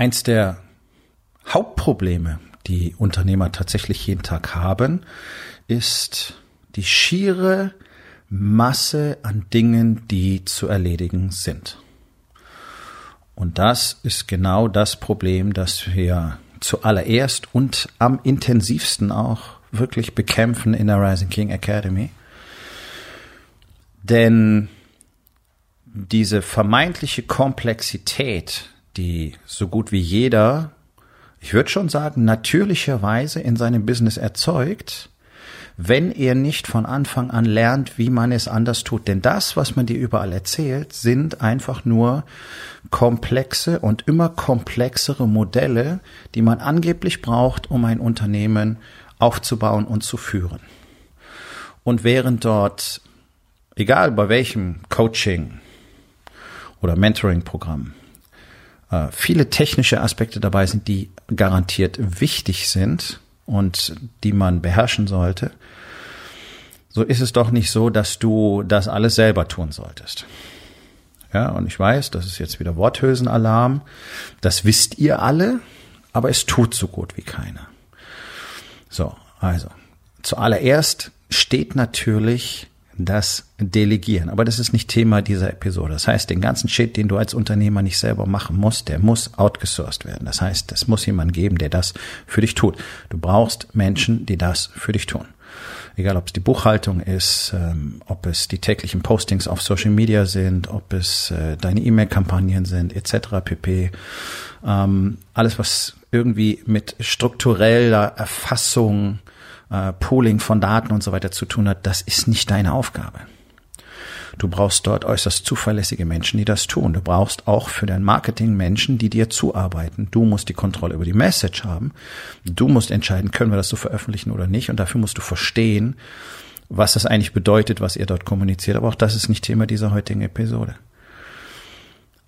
Eins der Hauptprobleme, die Unternehmer tatsächlich jeden Tag haben, ist die schiere Masse an Dingen, die zu erledigen sind. Und das ist genau das Problem, das wir zuallererst und am intensivsten auch wirklich bekämpfen in der Rising King Academy. Denn diese vermeintliche Komplexität die so gut wie jeder, ich würde schon sagen, natürlicherweise in seinem Business erzeugt, wenn er nicht von Anfang an lernt, wie man es anders tut. Denn das, was man dir überall erzählt, sind einfach nur komplexe und immer komplexere Modelle, die man angeblich braucht, um ein Unternehmen aufzubauen und zu führen. Und während dort, egal bei welchem Coaching oder Mentoring-Programm, äh, viele technische Aspekte dabei sind, die garantiert wichtig sind und die man beherrschen sollte, so ist es doch nicht so, dass du das alles selber tun solltest. Ja, und ich weiß, das ist jetzt wieder Worthülsenalarm. Das wisst ihr alle, aber es tut so gut wie keiner. So, also, zuallererst steht natürlich das Delegieren. Aber das ist nicht Thema dieser Episode. Das heißt, den ganzen Shit, den du als Unternehmer nicht selber machen musst, der muss outgesourced werden. Das heißt, es muss jemand geben, der das für dich tut. Du brauchst Menschen, die das für dich tun. Egal, ob es die Buchhaltung ist, ähm, ob es die täglichen Postings auf Social Media sind, ob es äh, deine E-Mail-Kampagnen sind, etc. pp. Ähm, alles, was irgendwie mit struktureller Erfassung äh, Pooling von Daten und so weiter zu tun hat, das ist nicht deine Aufgabe. Du brauchst dort äußerst zuverlässige Menschen, die das tun. Du brauchst auch für dein Marketing Menschen, die dir zuarbeiten. Du musst die Kontrolle über die Message haben. Du musst entscheiden, können wir das so veröffentlichen oder nicht. Und dafür musst du verstehen, was das eigentlich bedeutet, was ihr dort kommuniziert. Aber auch das ist nicht Thema dieser heutigen Episode.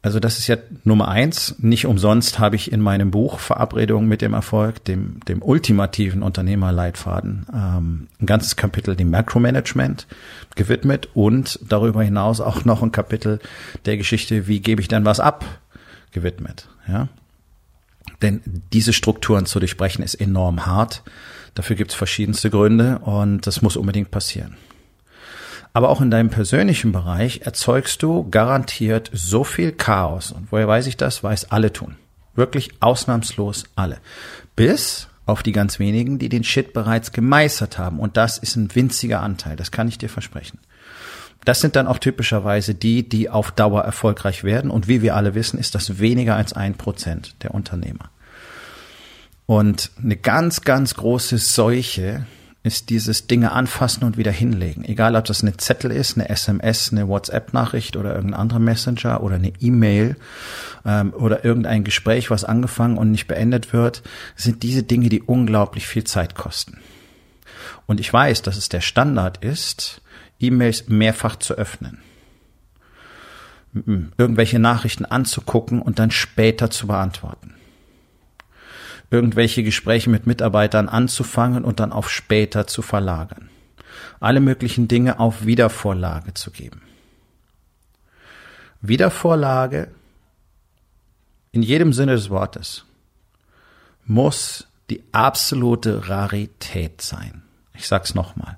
Also das ist ja Nummer eins. Nicht umsonst habe ich in meinem Buch Verabredung mit dem Erfolg, dem, dem ultimativen Unternehmerleitfaden, ähm, ein ganzes Kapitel dem Macromanagement gewidmet und darüber hinaus auch noch ein Kapitel der Geschichte, wie gebe ich denn was ab, gewidmet. Ja? Denn diese Strukturen zu durchbrechen ist enorm hart. Dafür gibt es verschiedenste Gründe und das muss unbedingt passieren. Aber auch in deinem persönlichen Bereich erzeugst du garantiert so viel Chaos. Und woher weiß ich das? Weiß alle tun. Wirklich ausnahmslos alle. Bis auf die ganz wenigen, die den Shit bereits gemeistert haben. Und das ist ein winziger Anteil. Das kann ich dir versprechen. Das sind dann auch typischerweise die, die auf Dauer erfolgreich werden. Und wie wir alle wissen, ist das weniger als ein Prozent der Unternehmer. Und eine ganz, ganz große Seuche ist dieses Dinge anfassen und wieder hinlegen. Egal, ob das eine Zettel ist, eine SMS, eine WhatsApp-Nachricht oder irgendein anderer Messenger oder eine E-Mail ähm, oder irgendein Gespräch, was angefangen und nicht beendet wird, sind diese Dinge, die unglaublich viel Zeit kosten. Und ich weiß, dass es der Standard ist, E-Mails mehrfach zu öffnen irgendwelche Nachrichten anzugucken und dann später zu beantworten irgendwelche Gespräche mit Mitarbeitern anzufangen und dann auf später zu verlagern. Alle möglichen Dinge auf Wiedervorlage zu geben. Wiedervorlage in jedem Sinne des Wortes muss die absolute Rarität sein. Ich sag's nochmal.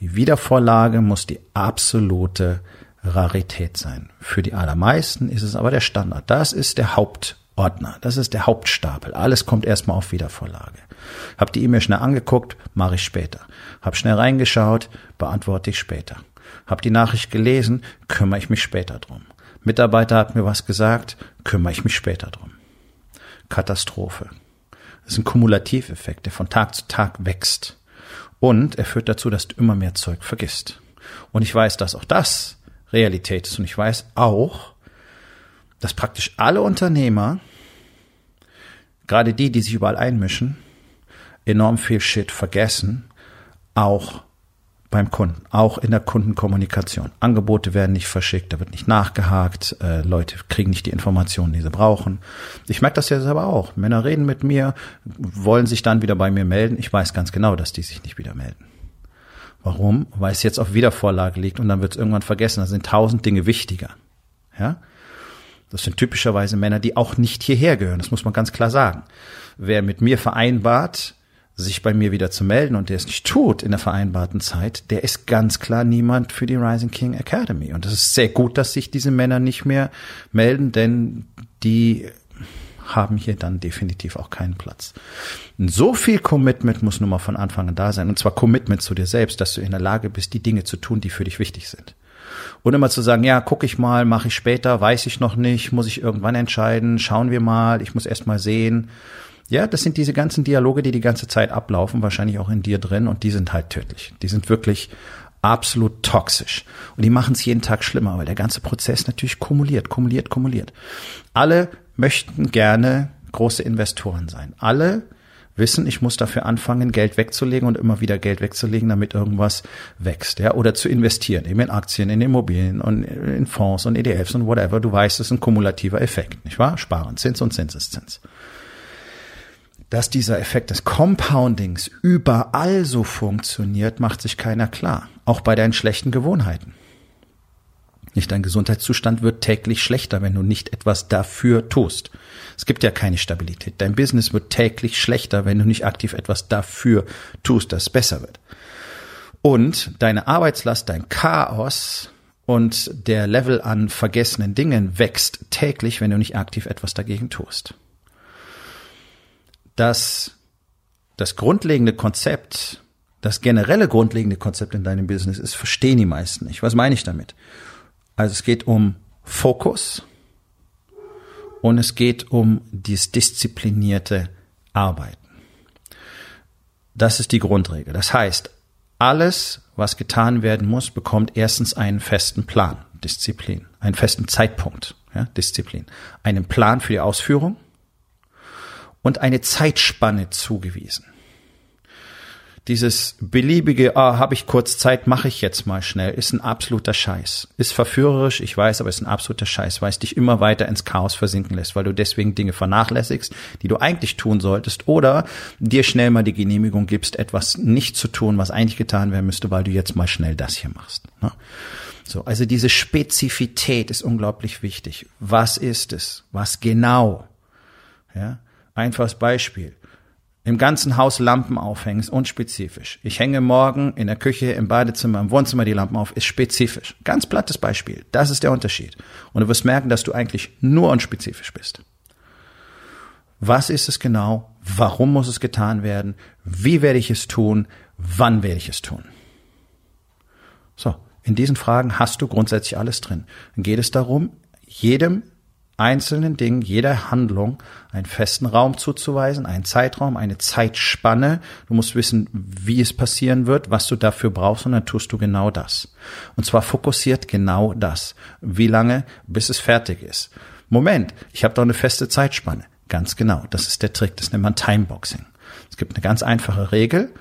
Die Wiedervorlage muss die absolute Rarität sein. Für die allermeisten ist es aber der Standard. Das ist der Haupt Ordner. Das ist der Hauptstapel. Alles kommt erstmal auf Wiedervorlage. Hab die E-Mail schnell angeguckt, mache ich später. Hab schnell reingeschaut, beantworte ich später. Hab die Nachricht gelesen, kümmere ich mich später drum. Mitarbeiter hat mir was gesagt, kümmere ich mich später drum. Katastrophe. Das ist ein Kumulativeffekt, der von Tag zu Tag wächst. Und er führt dazu, dass du immer mehr Zeug vergisst. Und ich weiß, dass auch das Realität ist. Und ich weiß auch, dass praktisch alle Unternehmer, gerade die, die sich überall einmischen, enorm viel Shit vergessen, auch beim Kunden, auch in der Kundenkommunikation. Angebote werden nicht verschickt, da wird nicht nachgehakt, äh, Leute kriegen nicht die Informationen, die sie brauchen. Ich merke das ja selber auch. Männer reden mit mir, wollen sich dann wieder bei mir melden. Ich weiß ganz genau, dass die sich nicht wieder melden. Warum? Weil es jetzt auf Wiedervorlage liegt und dann wird es irgendwann vergessen. Da sind tausend Dinge wichtiger. Ja? Das sind typischerweise Männer, die auch nicht hierher gehören. Das muss man ganz klar sagen. Wer mit mir vereinbart, sich bei mir wieder zu melden und der es nicht tut in der vereinbarten Zeit, der ist ganz klar niemand für die Rising King Academy. Und es ist sehr gut, dass sich diese Männer nicht mehr melden, denn die haben hier dann definitiv auch keinen Platz. Und so viel Commitment muss nun mal von Anfang an da sein. Und zwar Commitment zu dir selbst, dass du in der Lage bist, die Dinge zu tun, die für dich wichtig sind. Und immer zu sagen, ja, guck ich mal, mache ich später, weiß ich noch nicht, muss ich irgendwann entscheiden, schauen wir mal, ich muss erst mal sehen. Ja, das sind diese ganzen Dialoge, die die ganze Zeit ablaufen, wahrscheinlich auch in dir drin und die sind halt tödlich. Die sind wirklich absolut toxisch. Und die machen es jeden Tag schlimmer, weil der ganze Prozess natürlich kumuliert, kumuliert, kumuliert. Alle möchten gerne große Investoren sein. Alle wissen, ich muss dafür anfangen, Geld wegzulegen und immer wieder Geld wegzulegen, damit irgendwas wächst, ja, oder zu investieren, eben in Aktien, in Immobilien und in Fonds und ETFs und whatever. Du weißt, es ist ein kumulativer Effekt, nicht wahr? Sparen, Zins und Zinseszins dass dieser Effekt des Compoundings überall so funktioniert, macht sich keiner klar. Auch bei deinen schlechten Gewohnheiten. Nicht dein Gesundheitszustand wird täglich schlechter, wenn du nicht etwas dafür tust. Es gibt ja keine Stabilität. Dein Business wird täglich schlechter, wenn du nicht aktiv etwas dafür tust, dass es besser wird. Und deine Arbeitslast, dein Chaos und der Level an vergessenen Dingen wächst täglich, wenn du nicht aktiv etwas dagegen tust dass das grundlegende Konzept, das generelle grundlegende Konzept in deinem Business ist, verstehen die meisten nicht. Was meine ich damit? Also es geht um Fokus und es geht um dieses disziplinierte Arbeiten. Das ist die Grundregel. Das heißt, alles, was getan werden muss, bekommt erstens einen festen Plan, Disziplin, einen festen Zeitpunkt, ja, Disziplin, einen Plan für die Ausführung und eine Zeitspanne zugewiesen. Dieses beliebige, ah, habe ich kurz Zeit, mache ich jetzt mal schnell, ist ein absoluter Scheiß. Ist verführerisch, ich weiß, aber ist ein absoluter Scheiß, weil es dich immer weiter ins Chaos versinken lässt, weil du deswegen Dinge vernachlässigst, die du eigentlich tun solltest, oder dir schnell mal die Genehmigung gibst, etwas nicht zu tun, was eigentlich getan werden müsste, weil du jetzt mal schnell das hier machst. Ne? So, also diese Spezifität ist unglaublich wichtig. Was ist es? Was genau? Ja? Einfaches Beispiel. Im ganzen Haus Lampen aufhängen ist unspezifisch. Ich hänge morgen in der Küche, im Badezimmer, im Wohnzimmer die Lampen auf, ist spezifisch. Ganz plattes Beispiel. Das ist der Unterschied. Und du wirst merken, dass du eigentlich nur unspezifisch bist. Was ist es genau? Warum muss es getan werden? Wie werde ich es tun? Wann werde ich es tun? So, in diesen Fragen hast du grundsätzlich alles drin. Dann geht es darum, jedem einzelnen Dingen, jeder Handlung einen festen Raum zuzuweisen, einen Zeitraum, eine Zeitspanne. Du musst wissen, wie es passieren wird, was du dafür brauchst und dann tust du genau das. Und zwar fokussiert genau das. Wie lange, bis es fertig ist. Moment, ich habe doch eine feste Zeitspanne. Ganz genau, das ist der Trick, das nennt man Timeboxing. Es gibt eine ganz einfache Regel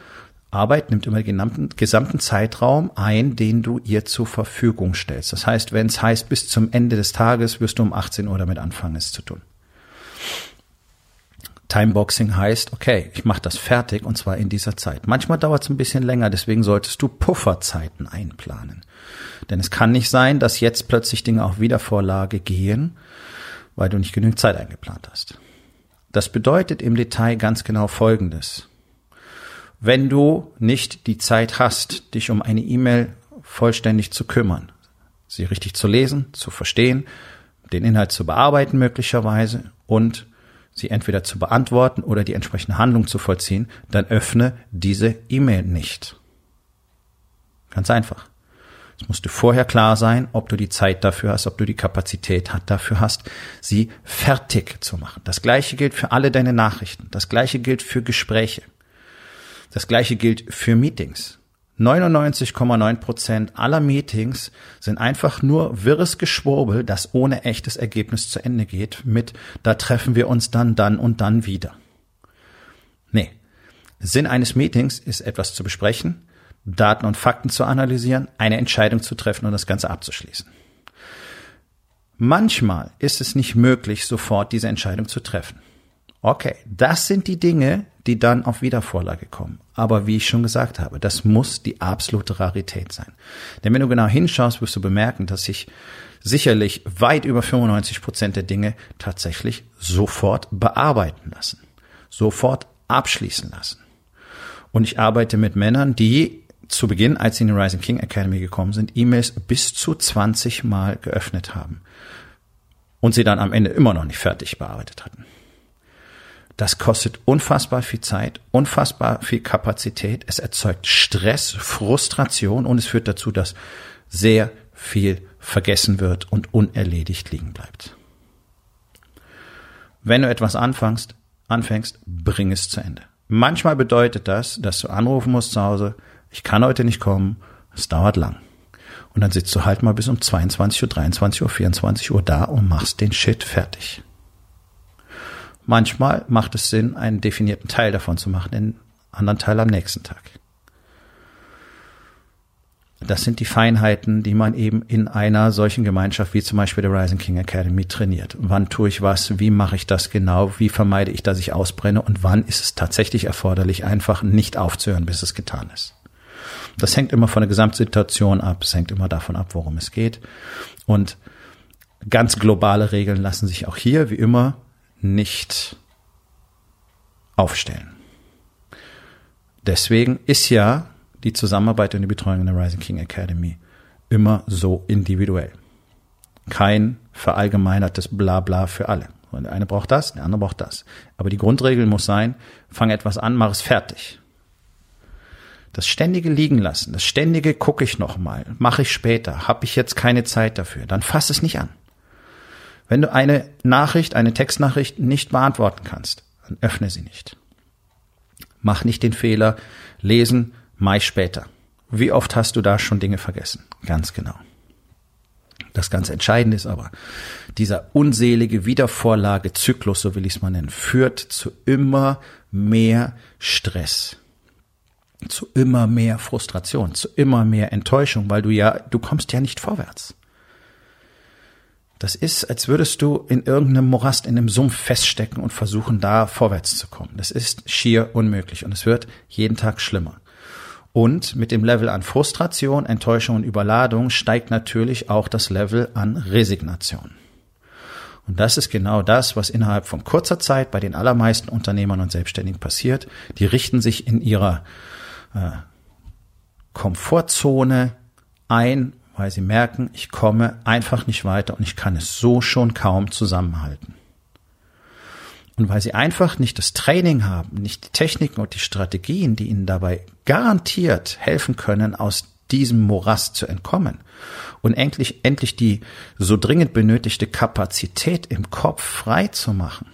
Arbeit nimmt immer den gesamten Zeitraum ein, den du ihr zur Verfügung stellst. Das heißt, wenn es heißt, bis zum Ende des Tages wirst du um 18 Uhr damit anfangen, es zu tun. Timeboxing heißt, okay, ich mache das fertig und zwar in dieser Zeit. Manchmal dauert es ein bisschen länger, deswegen solltest du Pufferzeiten einplanen. Denn es kann nicht sein, dass jetzt plötzlich Dinge auf Wiedervorlage gehen, weil du nicht genügend Zeit eingeplant hast. Das bedeutet im Detail ganz genau Folgendes. Wenn du nicht die Zeit hast, dich um eine E-Mail vollständig zu kümmern, sie richtig zu lesen, zu verstehen, den Inhalt zu bearbeiten möglicherweise und sie entweder zu beantworten oder die entsprechende Handlung zu vollziehen, dann öffne diese E-Mail nicht. Ganz einfach. Es musste vorher klar sein, ob du die Zeit dafür hast, ob du die Kapazität dafür hast, sie fertig zu machen. Das gleiche gilt für alle deine Nachrichten. Das gleiche gilt für Gespräche. Das gleiche gilt für Meetings. 99,9 Prozent aller Meetings sind einfach nur wirres Geschwurbel, das ohne echtes Ergebnis zu Ende geht mit, da treffen wir uns dann, dann und dann wieder. Nee. Sinn eines Meetings ist etwas zu besprechen, Daten und Fakten zu analysieren, eine Entscheidung zu treffen und das Ganze abzuschließen. Manchmal ist es nicht möglich, sofort diese Entscheidung zu treffen. Okay, das sind die Dinge, die dann auf Wiedervorlage kommen. Aber wie ich schon gesagt habe, das muss die absolute Rarität sein. Denn wenn du genau hinschaust, wirst du bemerken, dass sich sicherlich weit über 95 Prozent der Dinge tatsächlich sofort bearbeiten lassen, sofort abschließen lassen. Und ich arbeite mit Männern, die zu Beginn, als sie in die Rising King Academy gekommen sind, E-Mails bis zu 20 Mal geöffnet haben und sie dann am Ende immer noch nicht fertig bearbeitet hatten. Das kostet unfassbar viel Zeit, unfassbar viel Kapazität. Es erzeugt Stress, Frustration und es führt dazu, dass sehr viel vergessen wird und unerledigt liegen bleibt. Wenn du etwas anfängst, anfängst, bring es zu Ende. Manchmal bedeutet das, dass du anrufen musst zu Hause, ich kann heute nicht kommen, es dauert lang. Und dann sitzt du halt mal bis um 22 Uhr, 23 Uhr, 24 Uhr da und machst den Shit fertig. Manchmal macht es Sinn, einen definierten Teil davon zu machen, den anderen Teil am nächsten Tag. Das sind die Feinheiten, die man eben in einer solchen Gemeinschaft wie zum Beispiel der Rising King Academy trainiert. Wann tue ich was? Wie mache ich das genau? Wie vermeide ich, dass ich ausbrenne? Und wann ist es tatsächlich erforderlich, einfach nicht aufzuhören, bis es getan ist? Das hängt immer von der Gesamtsituation ab. Es hängt immer davon ab, worum es geht. Und ganz globale Regeln lassen sich auch hier, wie immer, nicht aufstellen. Deswegen ist ja die Zusammenarbeit und die Betreuung in der Rising King Academy immer so individuell. Kein verallgemeinertes Blabla für alle. Und der eine braucht das, der andere braucht das. Aber die Grundregel muss sein, fang etwas an, mach es fertig. Das ständige liegen lassen, das ständige gucke ich noch mal, mache ich später, habe ich jetzt keine Zeit dafür, dann fass es nicht an. Wenn du eine Nachricht, eine Textnachricht nicht beantworten kannst, dann öffne sie nicht. Mach nicht den Fehler, lesen, Mai später. Wie oft hast du da schon Dinge vergessen? Ganz genau. Das ganz Entscheidende ist aber, dieser unselige Wiedervorlagezyklus, so will ich es mal nennen, führt zu immer mehr Stress, zu immer mehr Frustration, zu immer mehr Enttäuschung, weil du ja, du kommst ja nicht vorwärts. Das ist, als würdest du in irgendeinem Morast, in einem Sumpf feststecken und versuchen, da vorwärts zu kommen. Das ist schier unmöglich und es wird jeden Tag schlimmer. Und mit dem Level an Frustration, Enttäuschung und Überladung steigt natürlich auch das Level an Resignation. Und das ist genau das, was innerhalb von kurzer Zeit bei den allermeisten Unternehmern und Selbstständigen passiert. Die richten sich in ihrer äh, Komfortzone ein weil sie merken, ich komme einfach nicht weiter und ich kann es so schon kaum zusammenhalten. Und weil sie einfach nicht das Training haben, nicht die Techniken und die Strategien, die ihnen dabei garantiert helfen können, aus diesem Morast zu entkommen und endlich, endlich die so dringend benötigte Kapazität im Kopf frei zu machen,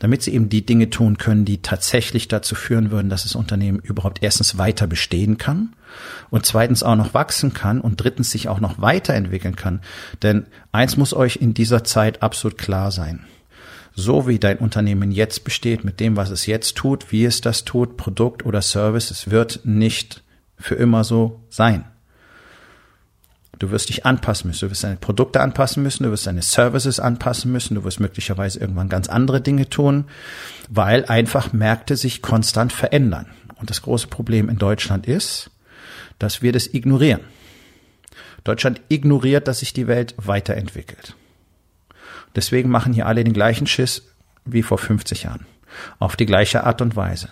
damit sie eben die Dinge tun können, die tatsächlich dazu führen würden, dass das Unternehmen überhaupt erstens weiter bestehen kann und zweitens auch noch wachsen kann und drittens sich auch noch weiterentwickeln kann. Denn eins muss euch in dieser Zeit absolut klar sein. So wie dein Unternehmen jetzt besteht, mit dem, was es jetzt tut, wie es das tut, Produkt oder Service, es wird nicht für immer so sein. Du wirst dich anpassen müssen. Du wirst deine Produkte anpassen müssen. Du wirst deine Services anpassen müssen. Du wirst möglicherweise irgendwann ganz andere Dinge tun, weil einfach Märkte sich konstant verändern. Und das große Problem in Deutschland ist, dass wir das ignorieren. Deutschland ignoriert, dass sich die Welt weiterentwickelt. Deswegen machen hier alle den gleichen Schiss wie vor 50 Jahren. Auf die gleiche Art und Weise.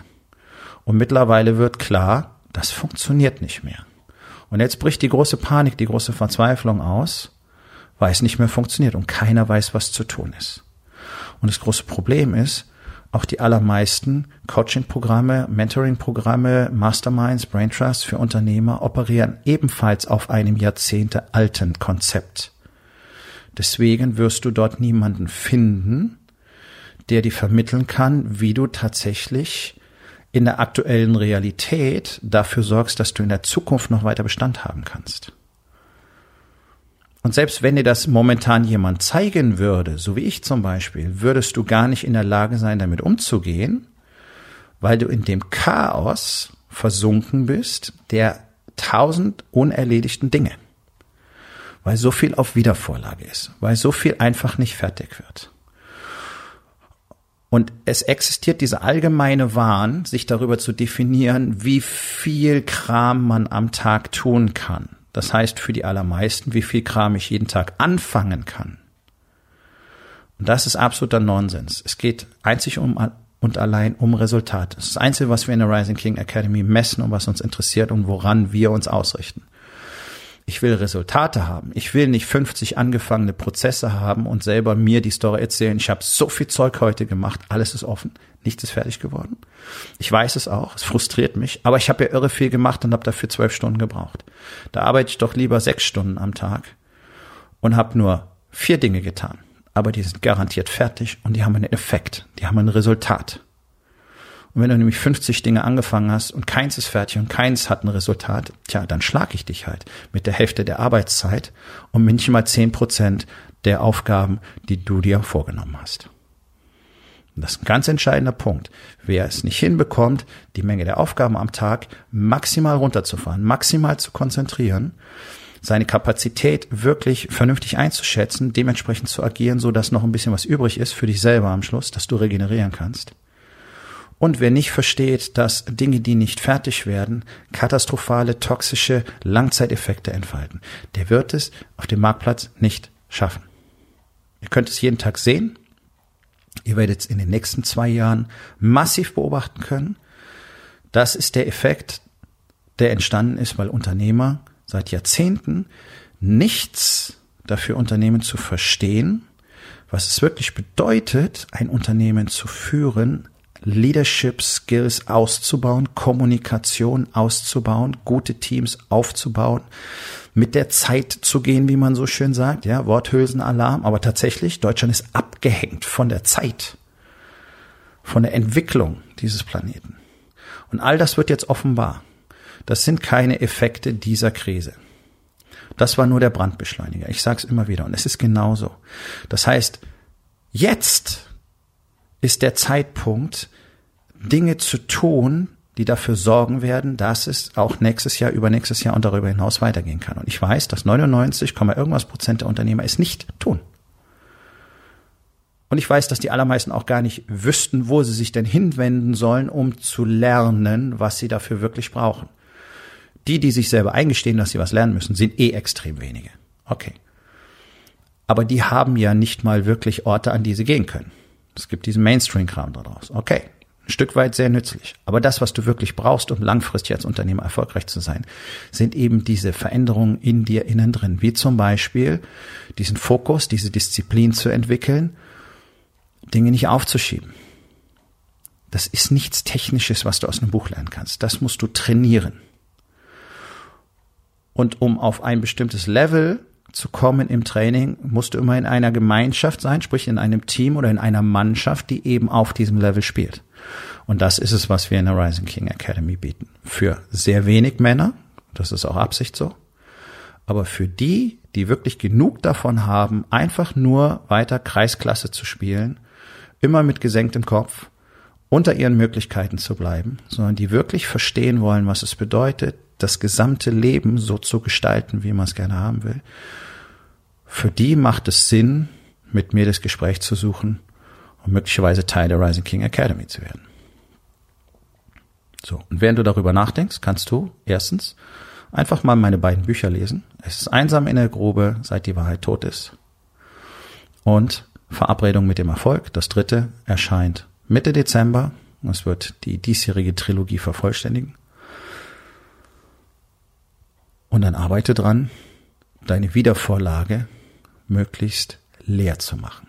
Und mittlerweile wird klar, das funktioniert nicht mehr. Und jetzt bricht die große Panik, die große Verzweiflung aus, weil es nicht mehr funktioniert und keiner weiß, was zu tun ist. Und das große Problem ist, auch die allermeisten Coaching-Programme, Mentoring-Programme, Masterminds, Brain Trust für Unternehmer operieren ebenfalls auf einem Jahrzehnte alten Konzept. Deswegen wirst du dort niemanden finden, der dir vermitteln kann, wie du tatsächlich in der aktuellen Realität dafür sorgst, dass du in der Zukunft noch weiter Bestand haben kannst. Und selbst wenn dir das momentan jemand zeigen würde, so wie ich zum Beispiel, würdest du gar nicht in der Lage sein, damit umzugehen, weil du in dem Chaos versunken bist der tausend unerledigten Dinge. Weil so viel auf Wiedervorlage ist, weil so viel einfach nicht fertig wird. Und es existiert dieser allgemeine Wahn, sich darüber zu definieren, wie viel Kram man am Tag tun kann. Das heißt für die allermeisten, wie viel Kram ich jeden Tag anfangen kann. Und das ist absoluter Nonsens. Es geht einzig um und allein um Resultate. Das ist das Einzige, was wir in der Rising King Academy messen und was uns interessiert und woran wir uns ausrichten. Ich will Resultate haben. Ich will nicht 50 angefangene Prozesse haben und selber mir die Story erzählen. Ich habe so viel Zeug heute gemacht, alles ist offen, nichts ist fertig geworden. Ich weiß es auch, es frustriert mich, aber ich habe ja irre viel gemacht und habe dafür zwölf Stunden gebraucht. Da arbeite ich doch lieber sechs Stunden am Tag und habe nur vier Dinge getan aber die sind garantiert fertig und die haben einen Effekt, die haben ein Resultat. Und wenn du nämlich 50 Dinge angefangen hast und keins ist fertig und keins hat ein Resultat, tja, dann schlag ich dich halt mit der Hälfte der Arbeitszeit und manchmal 10 Prozent der Aufgaben, die du dir vorgenommen hast. Und das ist ein ganz entscheidender Punkt. Wer es nicht hinbekommt, die Menge der Aufgaben am Tag maximal runterzufahren, maximal zu konzentrieren, seine Kapazität wirklich vernünftig einzuschätzen, dementsprechend zu agieren, so dass noch ein bisschen was übrig ist für dich selber am Schluss, dass du regenerieren kannst. Und wer nicht versteht, dass Dinge, die nicht fertig werden, katastrophale, toxische Langzeiteffekte entfalten, der wird es auf dem Marktplatz nicht schaffen. Ihr könnt es jeden Tag sehen. Ihr werdet es in den nächsten zwei Jahren massiv beobachten können. Das ist der Effekt, der entstanden ist, weil Unternehmer seit Jahrzehnten nichts dafür Unternehmen zu verstehen, was es wirklich bedeutet, ein Unternehmen zu führen, Leadership Skills auszubauen, Kommunikation auszubauen, gute Teams aufzubauen, mit der Zeit zu gehen, wie man so schön sagt, ja, Worthülsenalarm, aber tatsächlich, Deutschland ist abgehängt von der Zeit, von der Entwicklung dieses Planeten. Und all das wird jetzt offenbar. Das sind keine Effekte dieser Krise. Das war nur der Brandbeschleuniger. Ich sage es immer wieder und es ist genauso. Das heißt, jetzt ist der Zeitpunkt, Dinge zu tun, die dafür sorgen werden, dass es auch nächstes Jahr, übernächstes Jahr und darüber hinaus weitergehen kann. Und ich weiß, dass 99, irgendwas Prozent der Unternehmer es nicht tun. Und ich weiß, dass die allermeisten auch gar nicht wüssten, wo sie sich denn hinwenden sollen, um zu lernen, was sie dafür wirklich brauchen. Die, die sich selber eingestehen, dass sie was lernen müssen, sind eh extrem wenige. Okay. Aber die haben ja nicht mal wirklich Orte, an die sie gehen können. Es gibt diesen Mainstream-Kram daraus. Okay. Ein Stück weit sehr nützlich. Aber das, was du wirklich brauchst, um langfristig als Unternehmer erfolgreich zu sein, sind eben diese Veränderungen in dir innen drin. Wie zum Beispiel diesen Fokus, diese Disziplin zu entwickeln, Dinge nicht aufzuschieben. Das ist nichts Technisches, was du aus einem Buch lernen kannst. Das musst du trainieren. Und um auf ein bestimmtes Level zu kommen im Training, musst du immer in einer Gemeinschaft sein, sprich in einem Team oder in einer Mannschaft, die eben auf diesem Level spielt. Und das ist es, was wir in der Rising King Academy bieten. Für sehr wenig Männer, das ist auch Absicht so, aber für die, die wirklich genug davon haben, einfach nur weiter Kreisklasse zu spielen, immer mit gesenktem Kopf, unter ihren Möglichkeiten zu bleiben, sondern die wirklich verstehen wollen, was es bedeutet, das gesamte Leben so zu gestalten, wie man es gerne haben will, für die macht es Sinn, mit mir das Gespräch zu suchen und möglicherweise Teil der Rising King Academy zu werden. So, und während du darüber nachdenkst, kannst du erstens einfach mal meine beiden Bücher lesen. Es ist einsam in der Grube, seit die Wahrheit tot ist. Und Verabredung mit dem Erfolg. Das dritte erscheint Mitte Dezember. Es wird die diesjährige Trilogie vervollständigen. Und dann arbeite dran, deine Wiedervorlage möglichst leer zu machen.